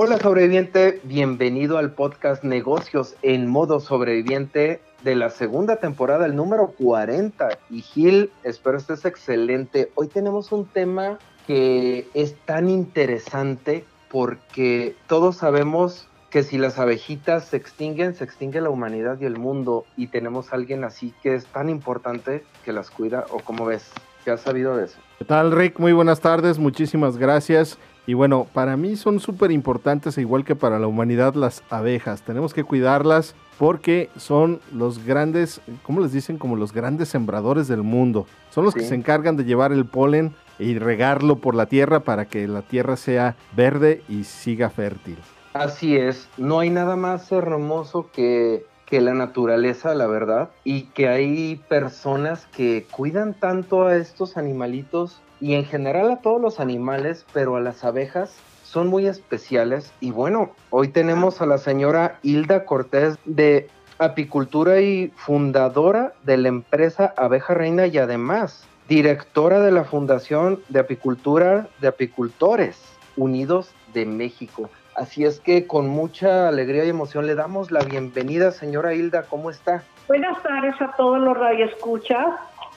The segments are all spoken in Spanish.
Hola sobreviviente, bienvenido al podcast Negocios en modo sobreviviente de la segunda temporada, el número 40. Y Gil, espero estés excelente. Hoy tenemos un tema que es tan interesante porque todos sabemos que si las abejitas se extinguen, se extingue la humanidad y el mundo. Y tenemos a alguien así que es tan importante que las cuida. ¿O cómo ves? ¿Qué has sabido de eso? ¿Qué tal, Rick? Muy buenas tardes, muchísimas gracias. Y bueno, para mí son súper importantes, igual que para la humanidad, las abejas. Tenemos que cuidarlas porque son los grandes, ¿cómo les dicen? Como los grandes sembradores del mundo. Son los que se encargan de llevar el polen y regarlo por la tierra para que la tierra sea verde y siga fértil. Así es, no hay nada más hermoso que, que la naturaleza, la verdad, y que hay personas que cuidan tanto a estos animalitos y en general a todos los animales, pero a las abejas son muy especiales. Y bueno, hoy tenemos a la señora Hilda Cortés de apicultura y fundadora de la empresa Abeja Reina y además directora de la Fundación de Apicultura de Apicultores Unidos de México. Así es que con mucha alegría y emoción le damos la bienvenida, señora Hilda. ¿Cómo está? Buenas tardes a todos los radioescuchas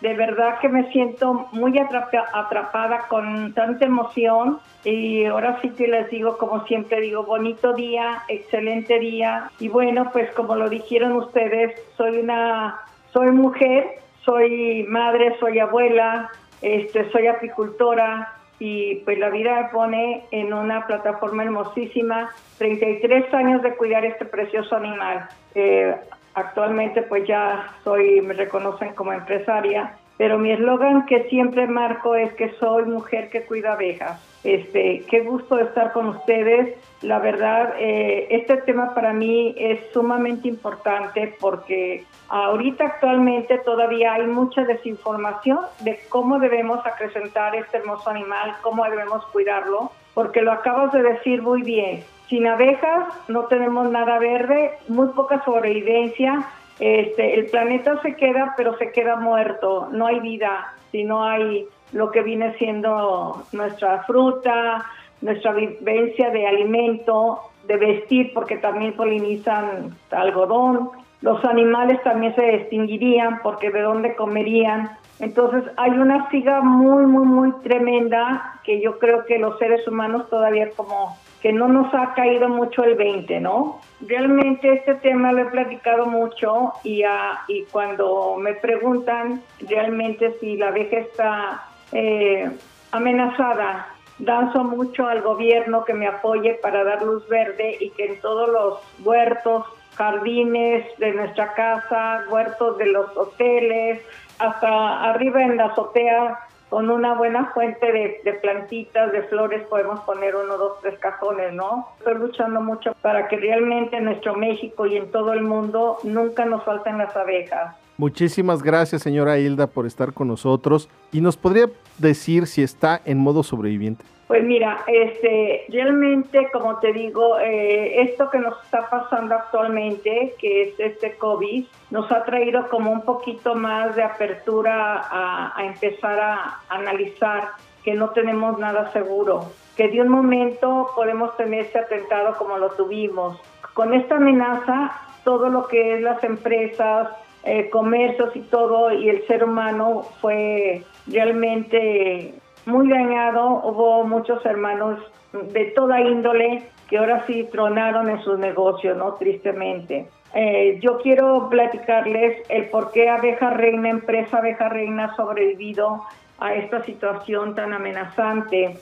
de verdad que me siento muy atrapada con tanta emoción y ahora sí que les digo, como siempre digo, bonito día, excelente día y bueno, pues como lo dijeron ustedes, soy una, soy mujer, soy madre, soy abuela, este, soy apicultora y pues la vida me pone en una plataforma hermosísima, 33 años de cuidar este precioso animal. Eh, Actualmente pues ya soy, me reconocen como empresaria, pero mi eslogan que siempre marco es que soy mujer que cuida abejas. Este, qué gusto estar con ustedes. La verdad, eh, este tema para mí es sumamente importante porque ahorita actualmente todavía hay mucha desinformación de cómo debemos acrecentar este hermoso animal, cómo debemos cuidarlo, porque lo acabas de decir muy bien. Sin abejas no tenemos nada verde, muy poca sobrevivencia. Este, el planeta se queda, pero se queda muerto. No hay vida si no hay lo que viene siendo nuestra fruta, nuestra vivencia de alimento, de vestir, porque también polinizan algodón. Los animales también se extinguirían porque de dónde comerían. Entonces hay una siga muy, muy, muy tremenda que yo creo que los seres humanos todavía como que no nos ha caído mucho el 20, ¿no? Realmente este tema lo he platicado mucho y, y cuando me preguntan realmente si la abeja está eh, amenazada, danzo mucho al gobierno que me apoye para dar luz verde y que en todos los huertos, jardines de nuestra casa, huertos de los hoteles, hasta arriba en la azotea con una buena fuente de, plantitas, de flores, podemos poner uno, dos, tres cajones, ¿no? Estoy luchando mucho para que realmente en nuestro México y en todo el mundo nunca nos falten las abejas. Muchísimas gracias, señora Hilda, por estar con nosotros. ¿Y nos podría decir si está en modo sobreviviente? Pues mira, este, realmente, como te digo, eh, esto que nos está pasando actualmente, que es este COVID, nos ha traído como un poquito más de apertura a, empezar a analizar que no tenemos nada seguro, que de un momento podemos tener ese atentado como lo tuvimos. Con esta amenaza, todo lo que es las empresas, eh, comercios y todo, y el ser humano fue realmente muy dañado. Hubo muchos hermanos de toda índole que ahora sí tronaron en sus negocios, ¿no? Tristemente. Eh, yo quiero platicarles el por qué Abeja Reina, empresa Abeja Reina, ha sobrevivido a esta situación tan amenazante,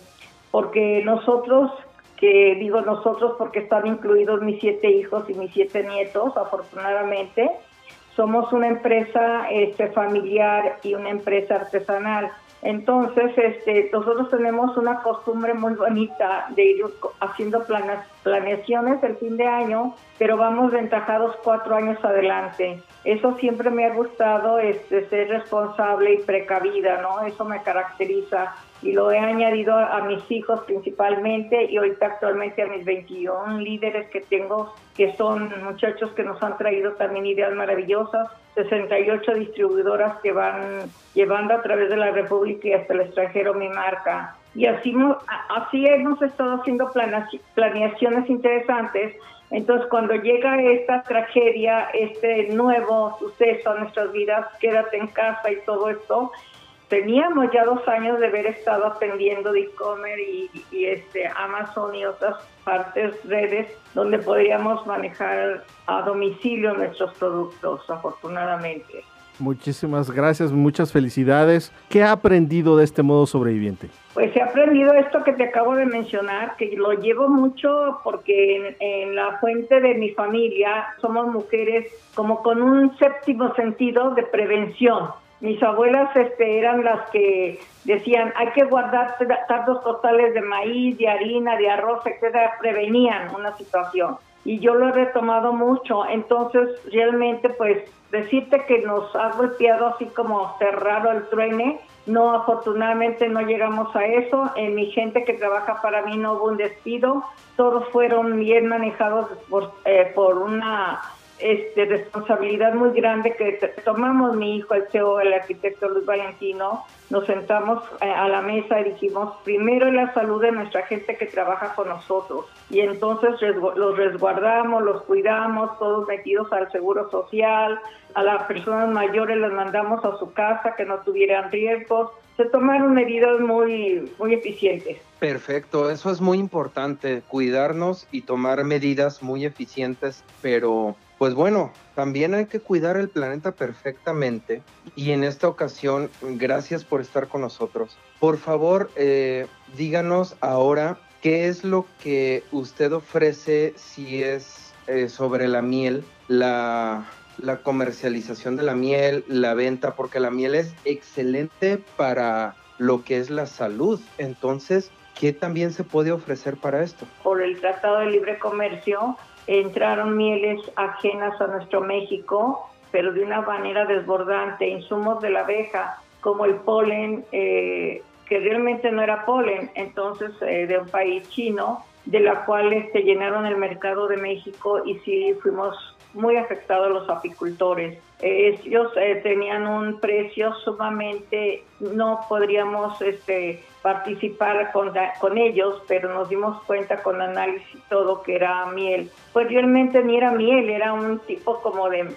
porque nosotros, que digo nosotros porque están incluidos mis siete hijos y mis siete nietos, afortunadamente, somos una empresa este, familiar y una empresa artesanal. Entonces, este, nosotros tenemos una costumbre muy bonita de ir haciendo planeaciones el fin de año, pero vamos ventajados cuatro años adelante. Eso siempre me ha gustado, este, ser responsable y precavida, ¿no? Eso me caracteriza y lo he añadido a mis hijos principalmente y ahorita actualmente a mis 21 líderes que tengo, que son muchachos que nos han traído también ideas maravillosas, 68 distribuidoras que van llevando a través de la República y hasta el extranjero mi marca. Y así, así hemos estado haciendo planeaciones interesantes. Entonces, cuando llega esta tragedia, este nuevo suceso a nuestras vidas, quédate en casa y todo esto, teníamos ya dos años de haber estado atendiendo de e-commerce y, este Amazon y otras partes redes donde podríamos manejar a domicilio nuestros productos, afortunadamente. Muchísimas gracias, muchas felicidades. ¿Qué ha aprendido de este modo sobreviviente? Pues he aprendido esto que te acabo de mencionar, que lo llevo mucho porque en, la fuente de mi familia somos mujeres como con un séptimo sentido de prevención. Mis abuelas este, eran las que decían, hay que guardar tantos totales de maíz, de harina, de arroz, etcétera, prevenían una situación. Y yo lo he retomado mucho, entonces realmente pues decirte que nos ha golpeado así como cerrado el truene, no, afortunadamente no llegamos a eso. En mi gente que trabaja para mí no hubo un despido. Todos fueron bien manejados por, eh, por una este, responsabilidad muy grande que tomamos mi hijo, el CEO, el arquitecto Luis Valentino, nos sentamos eh, a la mesa y dijimos, primero la salud de nuestra gente que trabaja con nosotros. Y entonces los resguardamos, los cuidamos, todos metidos al seguro social, a las personas mayores les mandamos a su casa que no tuvieran riesgos. Se tomaron medidas muy, muy eficientes. Perfecto, eso es muy importante, cuidarnos y tomar medidas muy eficientes, pero pues bueno, también hay que cuidar el planeta perfectamente y en esta ocasión, gracias por estar con nosotros. Por favor, eh, díganos ahora qué es lo que usted ofrece si es eh, sobre la miel, la, la comercialización de la miel, la venta, porque la miel es excelente para lo que es la salud. Entonces, ¿qué también se puede ofrecer para esto? Por el Tratado de Libre Comercio, entraron mieles ajenas a nuestro México, pero de una manera desbordante, insumos de la abeja, como el polen, eh, que realmente no era polen, entonces eh, de un país chino, de la cual se este, llenaron el mercado de México y sí fuimos muy afectados los apicultores. ellos eh, tenían un precio sumamente, no podríamos este, participar con, con ellos, pero nos dimos cuenta con análisis todo que era miel. Pues realmente ni era miel, era un tipo como de,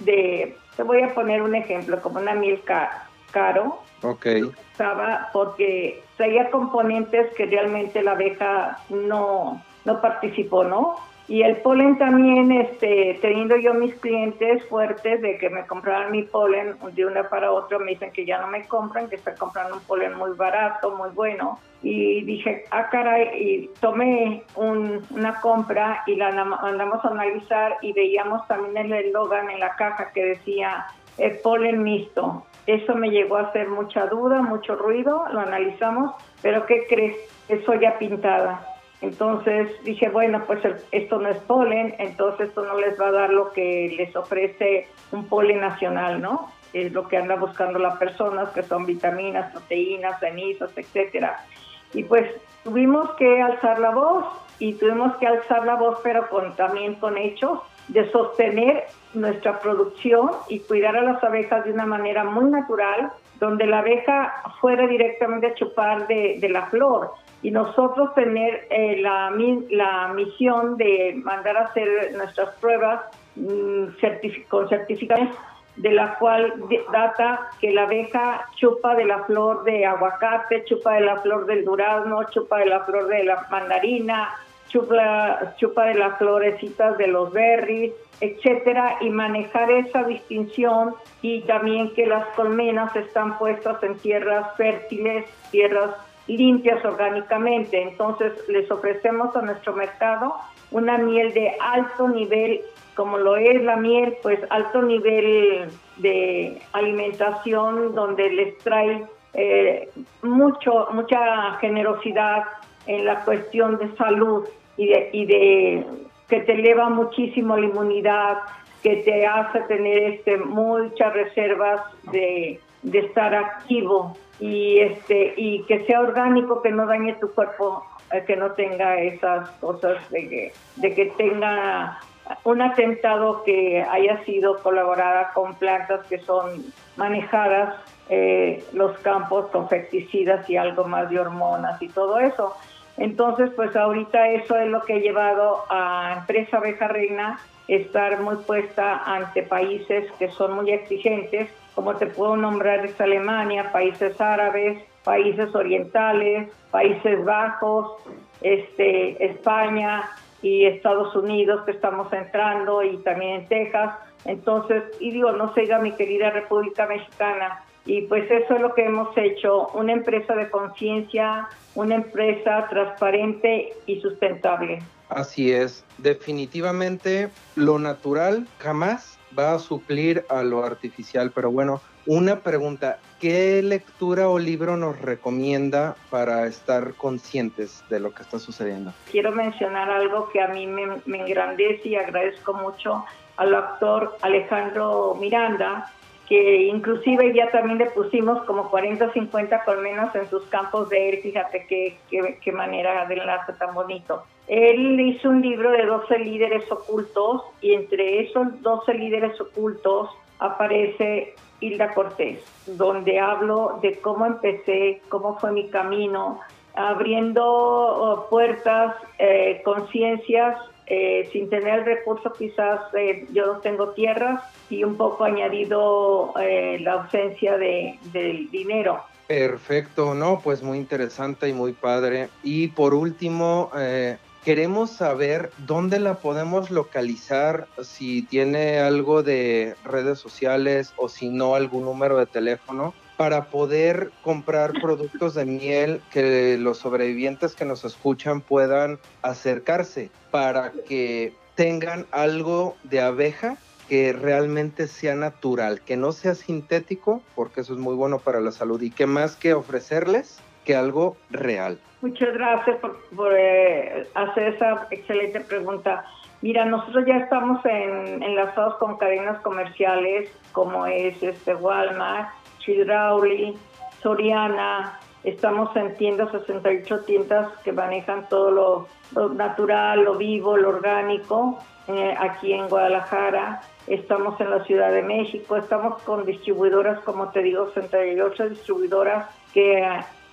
de te voy a poner un ejemplo, como una miel caro. Ok. Estaba porque traía componentes que realmente la abeja no, no participó, ¿no? Y el polen también, este, teniendo yo mis clientes fuertes de que me compraran mi polen de una para otra, me dicen que ya no me compran, que están comprando un polen muy barato, muy bueno. Y dije, ah, caray, y tomé una compra y la mandamos a analizar y veíamos también el eslogan en la caja que decía el polen mixto. Eso me llegó a hacer mucha duda, mucho ruido, lo analizamos, pero ¿qué crees? Es soya pintada. Entonces dije, bueno, pues esto no es polen, entonces esto no les va a dar lo que les ofrece un polen nacional, ¿no? Es lo que anda buscando las personas, que son vitaminas, proteínas, cenizas, etcétera. Y pues tuvimos que alzar la voz y tuvimos que alzar la voz, pero con, también con hechos, de sostener nuestra producción y cuidar a las abejas de una manera muy natural, donde la abeja fuera directamente a chupar de, la flor. Y nosotros tener eh, la, la, misión de mandar a hacer nuestras pruebas mm, con certificados de la cual data que la abeja chupa de la flor de aguacate, chupa de la flor del durazno, chupa de la flor de la mandarina, chupa, chupa de las florecitas de los berries, etcétera, y manejar esa distinción y también que las colmenas están puestas en tierras fértiles, tierras limpias orgánicamente. Entonces les ofrecemos a nuestro mercado una miel de alto nivel, como lo es la miel, pues alto nivel de alimentación donde les trae eh, mucho, mucha generosidad en la cuestión de salud. Y de, y de que te eleva muchísimo la inmunidad, que te hace tener este muchas reservas de, de estar activo y este y que sea orgánico, que no dañe tu cuerpo, eh, que no tenga esas cosas de que, de que tenga un atentado que haya sido colaborada con plantas que son manejadas eh, los campos con y algo más de hormonas y todo eso. Entonces, pues ahorita eso es lo que ha llevado a Empresa Abeja Reina estar muy puesta ante países que son muy exigentes, como te puedo nombrar es Alemania, países árabes, países orientales, Países Bajos, este, España y Estados Unidos que estamos entrando y también en Texas. Entonces, y digo, no se diga mi querida República Mexicana, y pues eso es lo que hemos hecho, una empresa de conciencia, una empresa transparente y sustentable. Así es, definitivamente lo natural jamás va a suplir a lo artificial, pero bueno, una pregunta, ¿qué lectura o libro nos recomienda para estar conscientes de lo que está sucediendo? Quiero mencionar algo que a mí me, me engrandece y agradezco mucho al actor Alejandro Miranda, que inclusive ya también le pusimos como 40 o 50 colmenas en sus campos de él, fíjate qué, qué, manera de enlace tan bonito. Él hizo un libro de 12 líderes ocultos y entre esos 12 líderes ocultos aparece Hilda Cortés, donde hablo de cómo empecé, cómo fue mi camino, abriendo oh, puertas, eh, conciencias eh, sin tener el recurso quizás eh, yo no tengo tierras y un poco añadido eh, la ausencia de, del dinero. Perfecto, no, pues muy interesante y muy padre. Y por último, queremos saber dónde la podemos localizar, si tiene algo de redes sociales o si no algún número de teléfono para poder comprar productos de miel que los sobrevivientes que nos escuchan puedan acercarse para que tengan algo de abeja que realmente sea natural, que no sea sintético, porque eso es muy bueno para la salud y que más que ofrecerles que algo real. Muchas gracias por, eh, hacer esa excelente pregunta. Mira, nosotros ya estamos en, enlazados con cadenas comerciales como es este Walmart, Chidrauli, Soriana, estamos en tiendas, 68 tiendas que manejan todo lo, natural, lo vivo, lo orgánico, eh, aquí en Guadalajara, estamos en la Ciudad de México, estamos con distribuidoras, como te digo, 68 distribuidoras que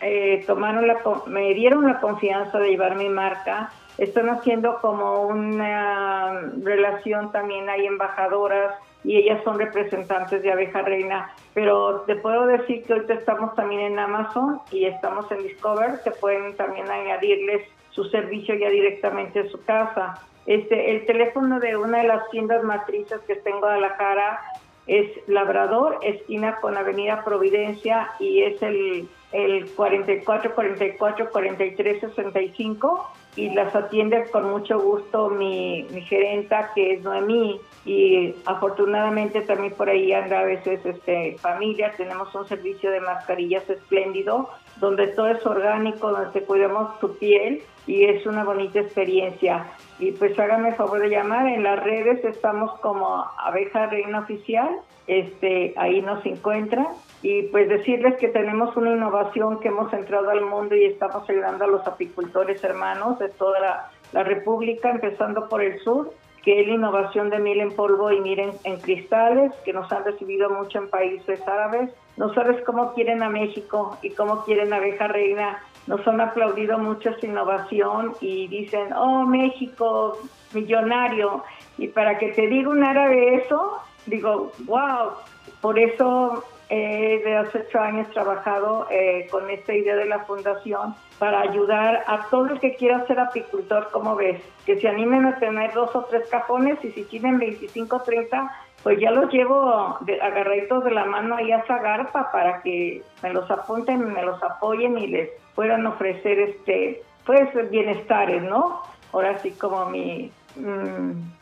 eh, tomaron la, me dieron la confianza de llevar mi marca, están haciendo como una relación también, hay embajadoras, y ellas son representantes de abeja reina. Pero te puedo decir que ahorita estamos también en Amazon y estamos en Discover, que pueden también añadirles su servicio ya directamente a su casa. Este, el teléfono de una de las tiendas matrices que tengo en Guadalajara es Labrador, esquina con Avenida Providencia y es el, el 44 44 43 65 y las atiende con mucho gusto mi, gerenta que es Noemí y afortunadamente también por ahí anda a veces este, familia, tenemos un servicio de mascarillas espléndido donde todo es orgánico, donde te cuidamos tu piel y es una bonita experiencia. Y pues háganme el favor de llamar, en las redes estamos como Abeja Reina Oficial, este, ahí nos encuentran y pues decirles que tenemos una innovación que hemos entrado al mundo y estamos ayudando a los apicultores hermanos de toda la, la República, empezando por el sur, que es la innovación de miel en polvo y miel en, cristales, que nos han recibido mucho en países árabes. No sabes cómo quieren a México y cómo quieren a abeja reina. Nos han aplaudido mucho esta innovación y dicen, oh, México, millonario. Y para que te diga un árabe eso, digo, wow, por eso he de hace ocho años trabajado eh, con esta idea de la fundación para ayudar a todo el que quiera ser apicultor, como ves, que se animen a tener dos o tres cajones y si tienen 25 o 30, pues ya los llevo de, agarraditos de la mano ahí a esa garpa para que me los apunten, y me los apoyen y les puedan ofrecer este, pues bienestares, ¿no? Ahora sí como mi,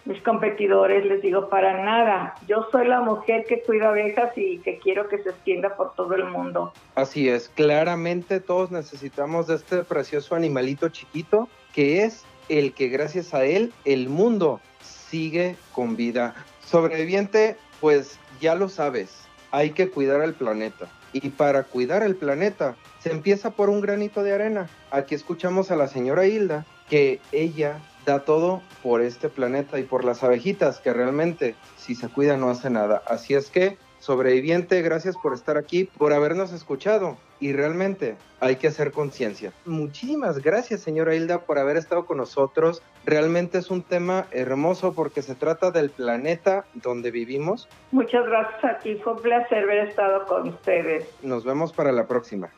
mis competidores, les digo, para nada. Yo soy la mujer que cuida abejas y que quiero que se extienda por todo el mundo. Así es, claramente todos necesitamos de este precioso animalito chiquito que es el que gracias a él el mundo sigue con vida. Sobreviviente, pues ya lo sabes, hay que cuidar al planeta. Y para cuidar el planeta se empieza por un granito de arena. Aquí escuchamos a la señora Hilda que ella da todo por este planeta y por las abejitas que realmente si se cuida no hace nada. Así es que sobreviviente, gracias por estar aquí, por habernos escuchado y realmente hay que hacer conciencia. Muchísimas gracias, señora Hilda, por haber estado con nosotros. Realmente es un tema hermoso porque se trata del planeta donde vivimos. Muchas gracias a ti, fue un placer haber estado con ustedes. Nos vemos para la próxima.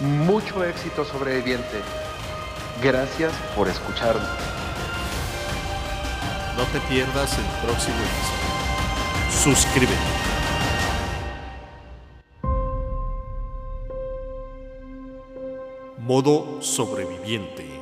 Mucho éxito, sobreviviente. Gracias por escucharnos. No te pierdas el próximo episodio. Suscríbete. Modo sobreviviente.